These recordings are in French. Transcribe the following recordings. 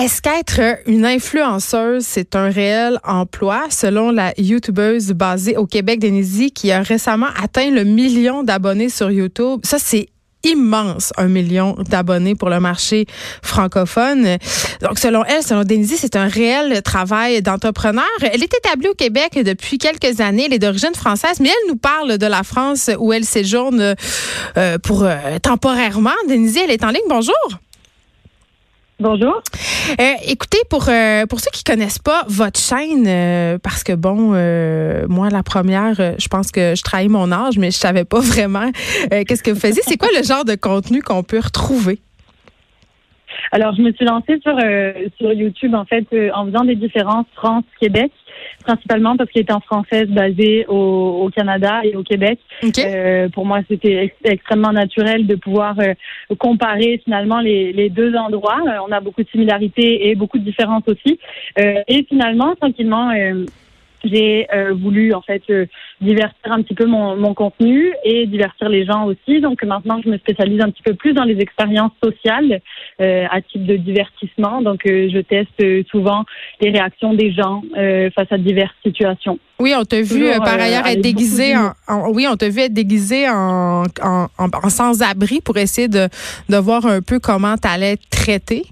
Est-ce qu'être une influenceuse, c'est un réel emploi? Selon la youtubeuse basée au Québec, Denise, qui a récemment atteint le million d'abonnés sur YouTube. Ça, c'est immense, un million d'abonnés pour le marché francophone. Donc, selon elle, selon Denise, c'est un réel travail d'entrepreneur. Elle est établie au Québec depuis quelques années. Elle est d'origine française, mais elle nous parle de la France où elle séjourne euh, pour euh, temporairement. Denise, elle est en ligne. Bonjour. Bonjour. Euh, écoutez, pour euh, pour ceux qui connaissent pas votre chaîne, euh, parce que bon, moi la première, je pense que je trahis mon âge, mais je savais pas vraiment qu'est-ce que vous faisiez. C'est quoi le genre de contenu qu'on peut retrouver? Alors, je me suis lancée sur sur YouTube en fait en faisant des différences France-Québec principalement parce qu'il était en française basée au, au, Canada et au Québec. Euh, pour moi, c'était extrêmement naturel de pouvoir euh, comparer finalement les, les deux endroits. Euh, on a beaucoup de similarités et beaucoup de différences aussi. Euh, et finalement, tranquillement, j'ai euh, voulu en fait euh, divertir un petit peu mon, mon, contenu et divertir les gens aussi. Donc maintenant, je me spécialise un petit peu plus dans les expériences sociales euh, à type de divertissement. Donc je teste souvent les réactions des gens face à diverses situations. Oui, on t'a vu par ailleurs être déguisé en, oui, on t'a vu être déguisé en, en, en sans-abri pour essayer de, de voir un peu comment tu allais être traité.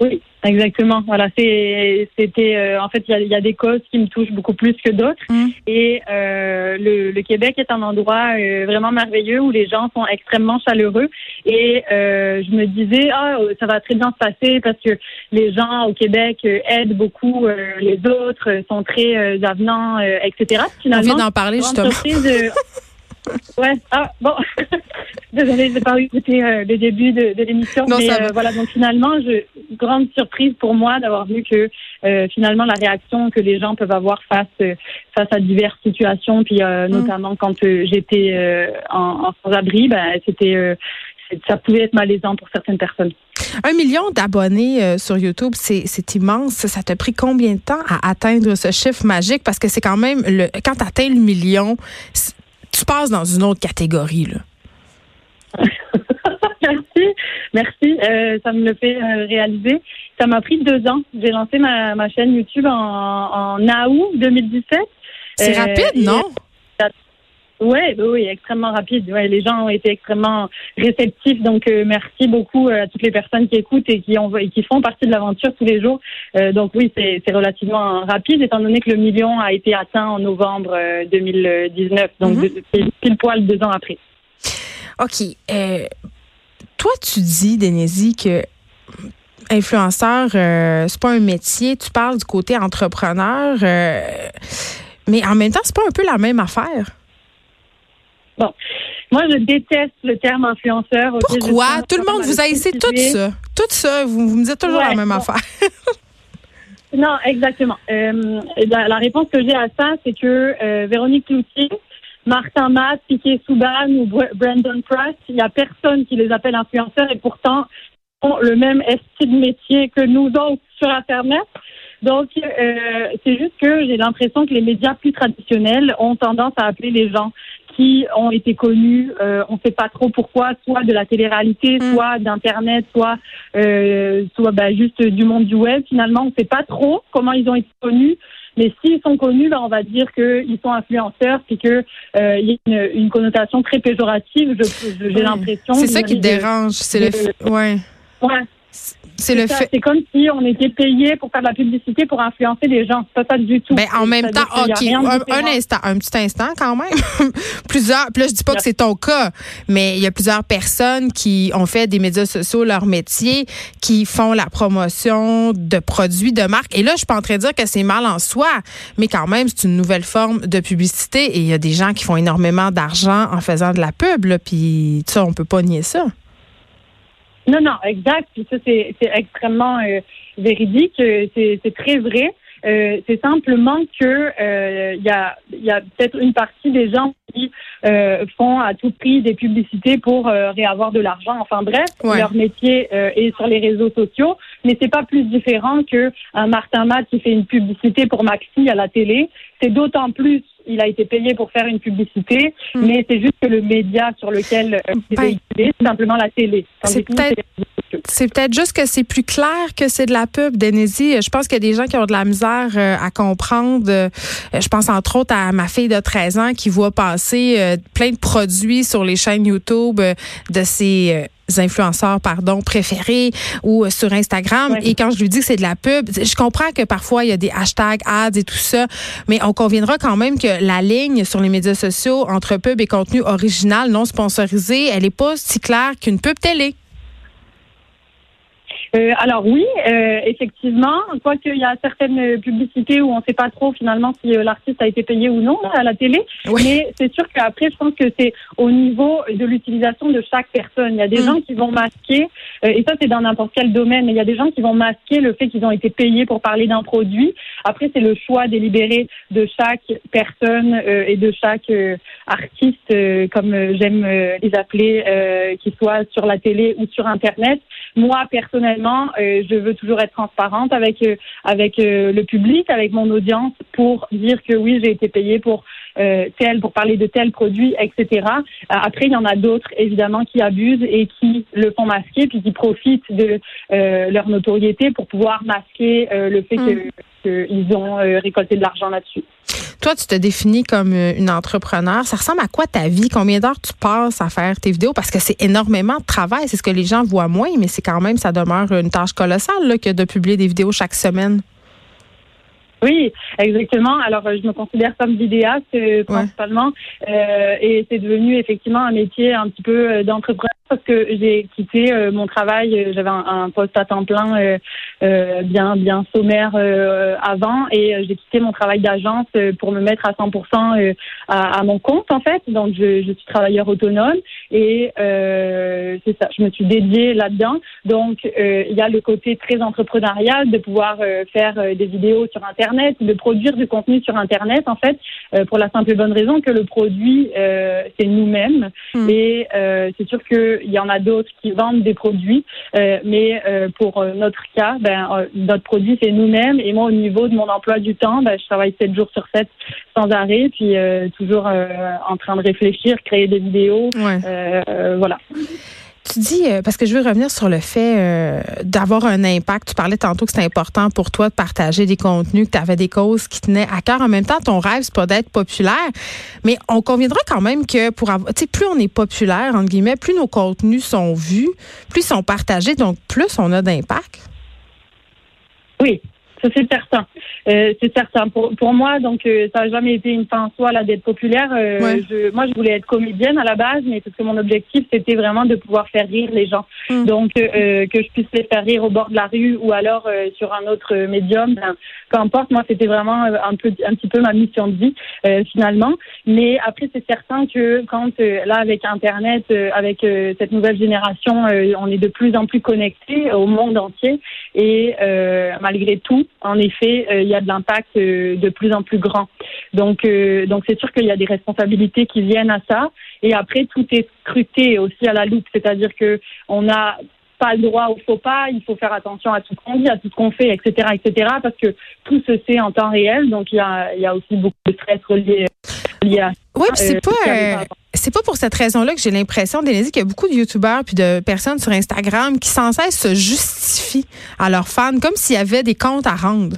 Oui. Exactement. Voilà, c'est, c'était euh, en fait il y a, y a, des causes qui me touchent beaucoup plus que d'autres. Mm. Et euh, le, le, Québec est un endroit euh, vraiment merveilleux où les gens sont extrêmement chaleureux. Et euh, je me disais ah ça va très bien se passer parce que les gens au Québec aident beaucoup les autres, sont très avenants, etc. Finalement, On vient d'en parler justement. ouais. Ah bon. Désolée, je n'ai pas écouté euh, le début de, de l'émission. Mais euh, voilà, donc finalement, je, grande surprise pour moi d'avoir vu que euh, finalement la réaction que les gens peuvent avoir face face à diverses situations, puis mm. notamment quand j'étais en, en sans-abri, ben, c'était ça pouvait être malaisant pour certaines personnes. Un million d'abonnés sur YouTube, c'est immense. Ça t'a pris combien de temps à atteindre ce chiffre magique? Parce que c'est quand même, le, quand tu atteins le million, tu passes dans une autre catégorie. Là. merci, merci. Euh, ça me le fait euh, réaliser. Ça m'a pris deux ans. J'ai lancé ma, ma chaîne YouTube en, en août 2017. C'est euh, rapide, non? Oui, oui, extrêmement rapide. Ouais, les gens ont été extrêmement réceptifs. Donc, merci beaucoup à toutes les personnes qui écoutent et qui, ont, et qui font partie de l'aventure tous les jours. donc, oui, c'est relativement rapide, étant donné que le million a été atteint en novembre 2019, donc mm-hmm. pile poil deux ans après. OK. Euh, toi, tu dis, Dénésie, que influenceur, euh, c'est pas un métier. Tu parles du côté entrepreneur, euh, mais en même temps, c'est pas un peu la même affaire. Bon, moi, je déteste le terme influenceur. Pourquoi? Tout le monde vous a essayé tout ça, tout ça. Vous, me dites toujours la même affaire. non, exactement. La, la, réponse que j'ai à ça, c'est que Véronique Cloutier Martin Matt, Piquet Souban ou Brandon Price, il n'y a personne qui les appelle influenceurs et pourtant ont le même style de métier que nous autres sur Internet. Donc, euh, c'est juste que j'ai l'impression que les médias plus traditionnels ont tendance à appeler les gens qui ont été connus, euh, on ne sait pas trop pourquoi, soit de la télé-réalité, mm. soit d'Internet, soit, euh, soit ben, juste du monde du web. Finalement, on ne sait pas trop comment ils ont été connus. Mais s'ils sont connus, ben, on va dire qu'ils sont influenceurs, puis qu'il euh, y a une, une, connotation très péjorative, j'ai l'impression. C'est ça qui dérange, c'est le... Ouais. Ouais. C'est le fait. C'est comme si on était payé pour faire de la publicité pour influencer les gens. C'est pas ça du tout. Ben, en même temps, OK. Un, instant, un petit instant quand même. plusieurs. Puis là, je dis pas que c'est ton cas, mais il y a plusieurs personnes qui ont fait des médias sociaux leur métier, qui font la promotion de produits, de marques. Et là, je suis pas en train de dire que c'est mal en soi, mais quand même, c'est une nouvelle forme de publicité. Et il y a des gens qui font énormément d'argent en faisant de la pub, là, puis ça, on peut pas nier ça. Non, non, exact. Puis ça, c'est extrêmement euh, véridique. Euh, c'est très vrai. Euh, c'est simplement que il y a, y a peut-être une partie des gens qui font à tout prix des publicités pour réavoir de l'argent. Enfin bref, leur métier est sur les réseaux sociaux, mais c'est pas plus différent que un Martin Matt qui fait une publicité pour Maxi à la télé. C'est d'autant plus il a été payé pour faire une publicité, Hmm. mais c'est juste que le média sur lequel euh, c'est véhiculé, c'est simplement la télé. C'est peut-être-. C'est peut-être juste que c'est plus clair que c'est de la pub, Denise. Je pense qu'il y a des gens qui ont de la misère euh, à comprendre. Euh, Je pense entre autres à ma fille de 13 ans qui voit passer euh, plein de produits sur les chaînes YouTube de ses influenceurs pardon préférés ou sur Instagram Ouais. et quand je lui dis que c'est de la pub je comprends que parfois il y a des hashtags ads et tout ça mais on conviendra quand même que la ligne sur les médias sociaux entre pub et contenu original non sponsorisé elle est pas si claire qu'une pub télé Euh, alors oui, euh, effectivement, quoique il y a certaines publicités où on ne sait pas trop finalement si euh, l'artiste a été payé ou non à la télé, Oui. mais c'est sûr qu'après, je pense que c'est au niveau de l'utilisation de chaque personne. Il y a des Mm. gens qui vont masquer, euh, et ça c'est dans n'importe quel domaine, mais il y a des gens qui vont masquer le fait qu'ils ont été payés pour parler d'un produit. Après, c'est le choix délibéré de chaque personne euh, et de chaque euh, artiste, euh, comme euh, j'aime euh, les appeler, euh, qu'ils soient sur la télé ou sur Internet. Moi, personnellement, euh, je veux toujours être transparente avec euh, avec euh, le public, avec mon audience, pour dire que oui, j'ai été payée pour euh, tel, pour parler de tel produit, etc. Euh, Après, il y en a d'autres, évidemment, qui abusent et qui le font masquer, puis qui profitent de euh, leur notoriété pour pouvoir masquer euh, le fait que qu'ils ont récolté de l'argent là-dessus. Toi, tu te définis comme une entrepreneur. Ça ressemble à quoi ta vie? Combien d'heures tu passes à faire tes vidéos? Parce que c'est énormément de travail. C'est ce que les gens voient moins, mais c'est quand même, ça demeure une tâche colossale là, que de publier des vidéos chaque semaine. Oui, exactement. Alors, euh, je me considère comme vidéaste euh, principalement, euh, et c'est devenu effectivement un métier un petit peu euh, d'entrepreneur parce que j'ai quitté euh, mon travail. J'avais un, un poste à temps plein euh, bien bien sommaire euh, avant, et j'ai quitté mon travail d'agence pour me mettre à 100% euh, à, à mon compte en fait. Donc, je, je suis travailleur autonome et euh, c'est ça. Je me suis dédiée là-dedans. Donc, euh, il y a le côté très entrepreneurial de pouvoir faire des vidéos sur Internet, de produire du contenu sur Internet, en fait, euh, pour la simple et bonne raison que le produit, euh, c'est nous-mêmes. Mm. Et euh, c'est sûr qu'il y en a d'autres qui vendent des produits, mais pour notre cas, ben, notre produit, c'est nous-mêmes. Et moi, au niveau de mon emploi du temps, ben, je travaille 7 jours sur 7 sans arrêt, puis toujours en train de réfléchir, créer des vidéos. Ouais. Voilà. Tu dis, euh, parce que je veux revenir sur le fait euh, d'avoir un impact. Tu parlais tantôt que c'était important pour toi de partager des contenus, que tu avais des causes qui tenaient à cœur. En même temps, ton rêve, c'est pas d'être populaire. Mais on conviendra quand même que pour avoir, tu sais, plus on est populaire, entre guillemets, plus nos contenus sont vus, plus ils sont partagés, donc plus on a d'impact. Oui, ça c'est certain. Euh, c'est certain. Pour, pour moi, donc euh, ça n'a jamais été une fin en soi là d'être populaire. Euh, Ouais. je, moi, je voulais être comédienne à la base, mais parce que mon objectif c'était vraiment de pouvoir faire rire les gens. Mm. Donc euh, que je puisse les faire rire au bord de la rue ou alors euh, sur un autre euh, médium, ben, peu importe. Moi, c'était vraiment euh, un peu, un petit peu ma mission de vie euh, finalement. Mais après, c'est certain que quand euh, là avec Internet, euh, avec euh, cette nouvelle génération, euh, on est de plus en plus connectés au monde entier. Et euh, malgré tout, en effet, euh, il y a de l'impact euh, de plus en plus grand. Donc, euh, donc c'est sûr qu'il y a des responsabilités qui viennent à ça. Et après, tout est scruté aussi à la loupe, c'est-à-dire que on n'a pas le droit au faux pas. Il faut faire attention à tout ce qu'on dit, à tout ce qu'on fait, etc., etc. Parce que tout se sait en temps réel. Donc, il y a, il y a aussi beaucoup de stress relié, relié à Oui, puis c'est Euh, pas. C'est pas pour cette raison-là que j'ai l'impression, Dénésie, qu'il y a beaucoup de youtubeurs puis de personnes sur Instagram qui sans cesse se justifient à leurs fans comme s'il y avait des comptes à rendre.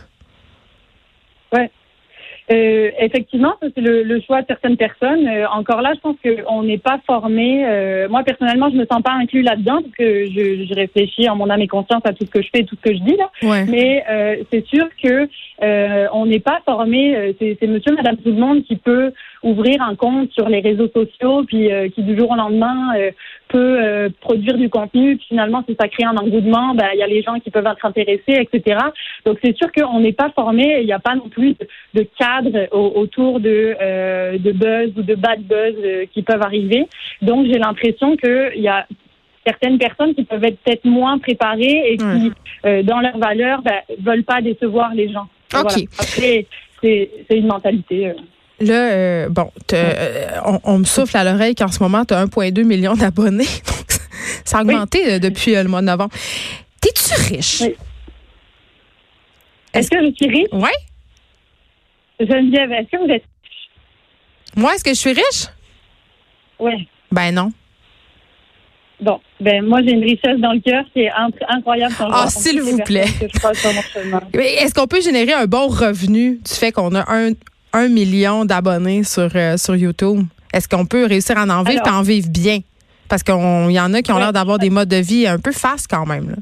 Euh, effectivement, ça c'est le, le choix de certaines personnes. Euh, encore là, je pense qu'on n'est pas formé. Euh, moi personnellement, je me sens pas inclus là-dedans parce que je, je réfléchis en mon âme et conscience à tout ce que je fais, et tout ce que je dis là. Ouais. Mais euh, c'est sûr que euh, on n'est pas formé. euh, C'est c'est Monsieur, Madame, tout le monde qui peut ouvrir un compte sur les réseaux sociaux, puis euh, qui du jour au lendemain euh, peut euh, produire du contenu. Puis finalement, si ça crée un engouement, ben, il y a les gens qui peuvent être intéressés, etc. Donc c'est sûr qu'on n'est pas formé. Il n'y a pas non plus de, de cadre au- autour de, euh, de buzz ou de bad buzz euh, qui peuvent arriver. Donc j'ai l'impression qu'il y a certaines personnes qui peuvent être peut-être moins préparées et qui, euh, dans leurs valeurs, ben, veulent pas décevoir les gens. OK. Voilà. Après, c'est c'est une mentalité. Là, euh, bon, euh, on, on me souffle à l'oreille qu'en ce moment, tu as 1,2 million d'abonnés. Donc, ça a augmenté depuis le mois de novembre. T'es-tu riche? Oui. Est-ce que je suis riche? Ouais. Geneviève, est-ce que vous êtes Moi, est-ce que je suis riche? Oui. Ben non. Bon, ben moi j'ai une richesse dans le cœur qui est incroyable. Ah, s'il vous plaît. Est-ce qu'on peut générer un bon revenu du fait qu'on a un, un million d'abonnés sur, euh, sur YouTube? Est-ce qu'on peut réussir à en vivre et en vivre bien? Parce qu'il y en a qui ont l'air d'avoir des modes de vie un peu fast quand même. Là.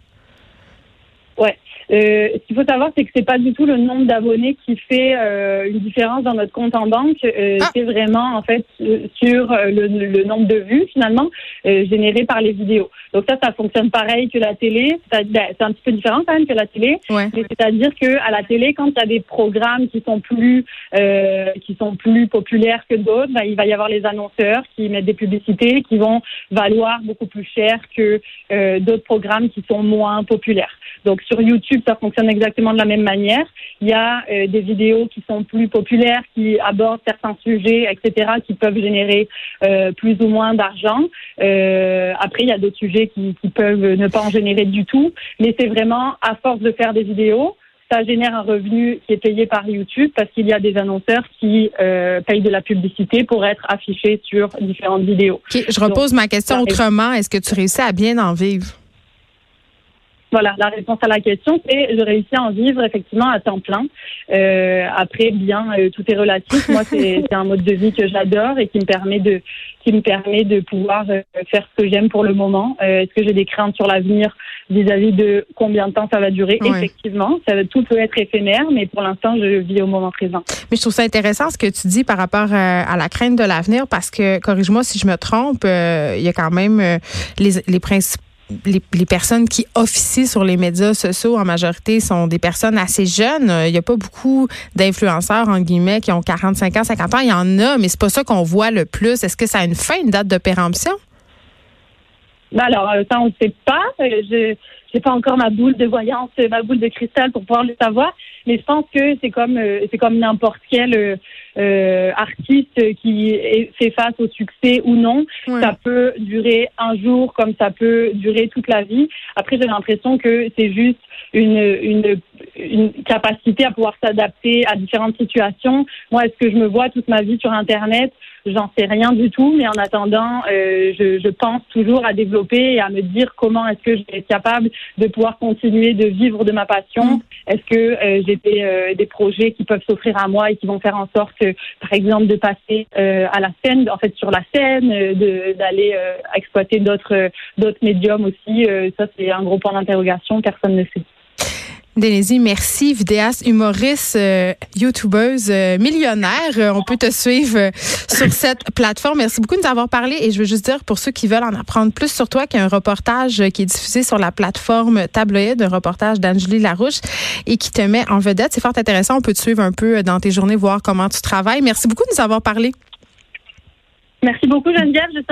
Ouais. Euh, ce qu'il faut savoir, c'est que c'est pas du tout le nombre d'abonnés qui fait euh, une différence dans notre compte en banque. Euh, ah. C'est vraiment en fait sur le, nombre de vues finalement générées par les vidéos. Donc ça, ça fonctionne pareil que la télé. Ben, c'est un petit peu différent quand même que la télé. C'est-à-dire que à la télé, quand il y a des programmes qui sont plus qui sont plus populaires que d'autres, ben, il va y avoir les annonceurs qui mettent des publicités qui vont valoir beaucoup plus cher que d'autres programmes qui sont moins populaires. Donc sur YouTube, ça fonctionne exactement de la même manière. Il y a euh, des vidéos qui sont plus populaires, qui abordent certains sujets, etc., qui peuvent générer euh, plus ou moins d'argent. Euh, après, il y a d'autres sujets qui, qui peuvent ne pas en générer du tout. Mais c'est vraiment à force de faire des vidéos, ça génère un revenu qui est payé par YouTube parce qu'il y a des annonceurs qui euh, payent de la publicité pour être affichés sur différentes vidéos. je repose ma question autrement. Est-ce que tu réussis à bien en vivre? Voilà, la réponse à la question, c'est je réussis à en vivre effectivement à temps plein. Euh, après, bien, euh, tout est relatif. Moi, c'est un mode de vie que j'adore et qui me permet de qui me permet de pouvoir euh, faire ce que j'aime pour le moment. Est-ce que j'ai des craintes sur l'avenir vis-à-vis de combien de temps ça va durer? Effectivement, ça, tout peut être éphémère, mais pour l'instant, je vis au moment présent. Mais je trouve ça intéressant ce que tu dis par rapport à la crainte de l'avenir, parce que corrige-moi si je me trompe, il y a quand même les, les principes les, personnes qui officient sur les médias sociaux en majorité sont des personnes assez jeunes. Il n'y a pas beaucoup d'influenceurs, en guillemets, qui ont 45 ans, 50 ans. Il y en a, mais c'est pas ça qu'on voit le plus. Est-ce que ça a une fin, une date de péremption? Ben alors, euh, ça, on ne sait pas. Euh, je n'ai pas encore ma boule de voyance, ma boule de cristal pour pouvoir le savoir. Mais je pense que c'est comme euh, c'est comme n'importe quel euh, artiste qui fait face au succès ou non. Ça peut durer un jour comme ça peut durer toute la vie. Après, j'ai l'impression que c'est juste une, une, une capacité à pouvoir s'adapter à différentes situations. Moi, est-ce que je me vois toute ma vie sur Internet? J'en sais rien du tout, mais en attendant, euh, je, je, pense toujours à développer et à me dire comment est-ce que je vais être capable de pouvoir continuer de vivre de ma passion. Mm. Est-ce que euh, j'ai des, euh, des, projets qui peuvent s'offrir à moi et qui vont faire en sorte, par exemple, de passer euh, à la scène, en fait sur la scène, d'aller exploiter d'autres d'autres médiums aussi. ça, c'est un gros point d'interrogation. Personne ne sait. Dénésie, merci. Vidéaste, humoriste, euh, youtubeuse, euh, millionnaire. Euh, on peut te suivre sur cette plateforme. Merci beaucoup de nous avoir parlé. Et je veux juste dire, pour ceux qui veulent en apprendre plus sur toi, qu'il y a un reportage qui est diffusé sur la plateforme Tabloïd, un reportage d'Angélie Larouche et qui te met en vedette. C'est fort intéressant. On peut te suivre un peu dans tes journées, voir comment tu travailles. Merci beaucoup de nous avoir parlé. Merci beaucoup, Geneviève.